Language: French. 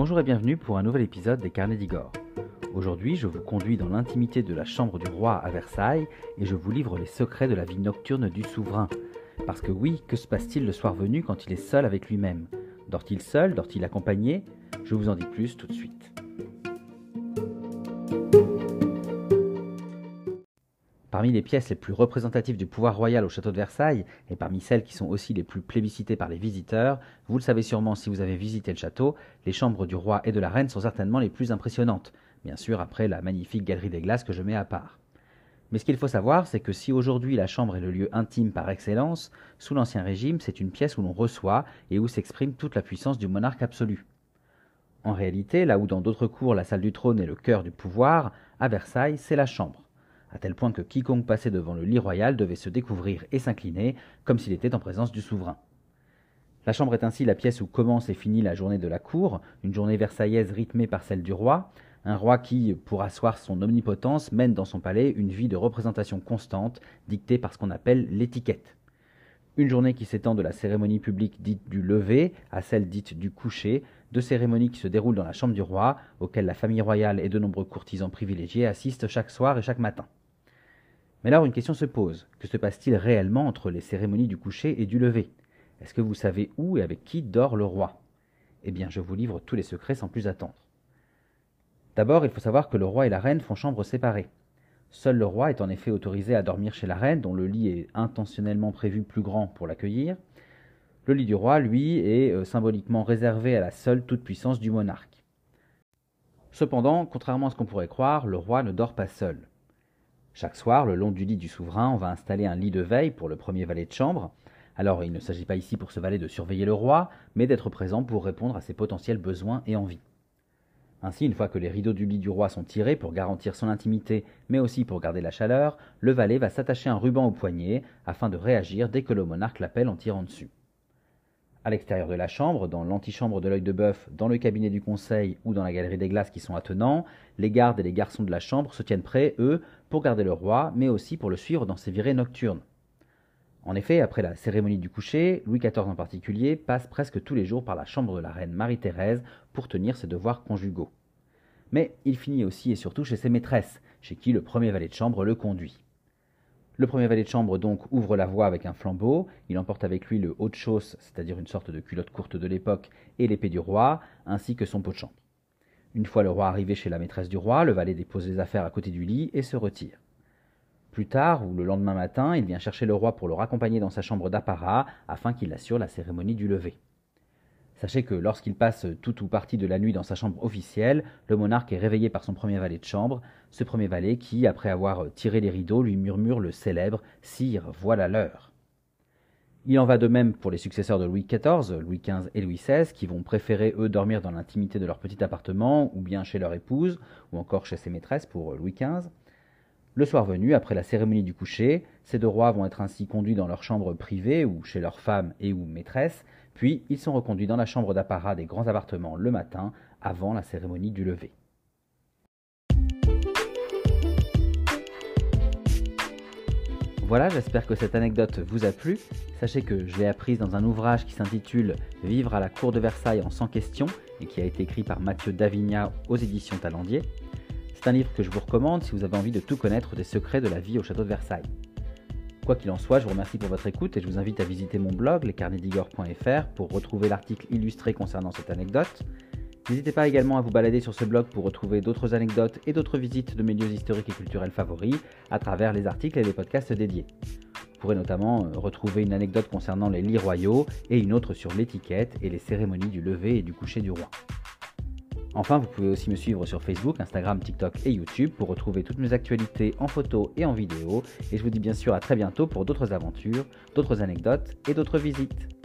Bonjour et bienvenue pour un nouvel épisode des Carnets d'Igor. Aujourd'hui, je vous conduis dans l'intimité de la chambre du roi à Versailles et je vous livre les secrets de la vie nocturne du souverain. Parce que oui, que se passe-t-il le soir venu quand il est seul avec lui-même? Dort-il seul? Dort-il accompagné? Je vous en dis plus tout de suite. Parmi les pièces les plus représentatives du pouvoir royal au château de Versailles, et parmi celles qui sont aussi les plus plébiscitées par les visiteurs, vous le savez sûrement si vous avez visité le château, les chambres du roi et de la reine sont certainement les plus impressionnantes, bien sûr après la magnifique galerie des glaces que je mets à part. Mais ce qu'il faut savoir, c'est que si aujourd'hui la chambre est le lieu intime par excellence, sous l'Ancien Régime, c'est une pièce où l'on reçoit et où s'exprime toute la puissance du monarque absolu. En réalité, là où dans d'autres cours la salle du trône est le cœur du pouvoir, à Versailles, c'est la chambre à tel point que quiconque passait devant le lit royal devait se découvrir et s'incliner, comme s'il était en présence du souverain. La chambre est ainsi la pièce où commence et finit la journée de la cour, une journée versaillaise rythmée par celle du roi, un roi qui, pour asseoir son omnipotence, mène dans son palais une vie de représentation constante, dictée par ce qu'on appelle l'étiquette. Une journée qui s'étend de la cérémonie publique dite du lever à celle dite du coucher, deux cérémonies qui se déroulent dans la chambre du roi, auxquelles la famille royale et de nombreux courtisans privilégiés assistent chaque soir et chaque matin. Mais alors une question se pose. Que se passe-t-il réellement entre les cérémonies du coucher et du lever? Est-ce que vous savez où et avec qui dort le roi? Eh bien, je vous livre tous les secrets sans plus attendre. D'abord, il faut savoir que le roi et la reine font chambre séparée. Seul le roi est en effet autorisé à dormir chez la reine, dont le lit est intentionnellement prévu plus grand pour l'accueillir. Le lit du roi, lui, est euh, symboliquement réservé à la seule toute-puissance du monarque. Cependant, contrairement à ce qu'on pourrait croire, le roi ne dort pas seul. Chaque soir, le long du lit du souverain, on va installer un lit de veille pour le premier valet de chambre. Alors, il ne s'agit pas ici pour ce valet de surveiller le roi, mais d'être présent pour répondre à ses potentiels besoins et envies. Ainsi, une fois que les rideaux du lit du roi sont tirés pour garantir son intimité, mais aussi pour garder la chaleur, le valet va s'attacher un ruban au poignet afin de réagir dès que le monarque l'appelle en tirant dessus. À l'extérieur de la chambre, dans l'antichambre de l'œil de bœuf, dans le cabinet du conseil ou dans la galerie des glaces qui sont attenants, les gardes et les garçons de la chambre se tiennent prêts, eux, pour garder le roi, mais aussi pour le suivre dans ses virées nocturnes. En effet, après la cérémonie du coucher, Louis XIV en particulier passe presque tous les jours par la chambre de la reine Marie-Thérèse pour tenir ses devoirs conjugaux. Mais il finit aussi et surtout chez ses maîtresses, chez qui le premier valet de chambre le conduit. Le premier valet de chambre donc ouvre la voie avec un flambeau, il emporte avec lui le haut de chausse, c'est-à-dire une sorte de culotte courte de l'époque, et l'épée du roi, ainsi que son pot de chambre. Une fois le roi arrivé chez la maîtresse du roi, le valet dépose les affaires à côté du lit et se retire. Plus tard, ou le lendemain matin, il vient chercher le roi pour le raccompagner dans sa chambre d'apparat afin qu'il assure la cérémonie du lever. Sachez que lorsqu'il passe tout ou partie de la nuit dans sa chambre officielle, le monarque est réveillé par son premier valet de chambre, ce premier valet qui, après avoir tiré les rideaux, lui murmure le célèbre Sire, voilà l'heure. Il en va de même pour les successeurs de Louis XIV, Louis XV et Louis XVI, qui vont préférer eux dormir dans l'intimité de leur petit appartement, ou bien chez leur épouse, ou encore chez ses maîtresses pour Louis XV. Le soir venu, après la cérémonie du coucher, ces deux rois vont être ainsi conduits dans leur chambre privée ou chez leurs femmes et ou maîtresses, puis ils sont reconduits dans la chambre d'apparat des grands appartements le matin, avant la cérémonie du lever. Voilà, j'espère que cette anecdote vous a plu. Sachez que je l'ai apprise dans un ouvrage qui s'intitule Vivre à la cour de Versailles en 100 questions et qui a été écrit par Mathieu Davignat aux éditions Talendier. C'est un livre que je vous recommande si vous avez envie de tout connaître des secrets de la vie au château de Versailles. Quoi qu'il en soit, je vous remercie pour votre écoute et je vous invite à visiter mon blog lescarnedigor.fr pour retrouver l'article illustré concernant cette anecdote. N'hésitez pas également à vous balader sur ce blog pour retrouver d'autres anecdotes et d'autres visites de mes lieux historiques et culturels favoris à travers les articles et les podcasts dédiés. Vous pourrez notamment euh, retrouver une anecdote concernant les lits royaux et une autre sur l'étiquette et les cérémonies du lever et du coucher du roi. Enfin, vous pouvez aussi me suivre sur Facebook, Instagram, TikTok et YouTube pour retrouver toutes mes actualités en photo et en vidéo. Et je vous dis bien sûr à très bientôt pour d'autres aventures, d'autres anecdotes et d'autres visites.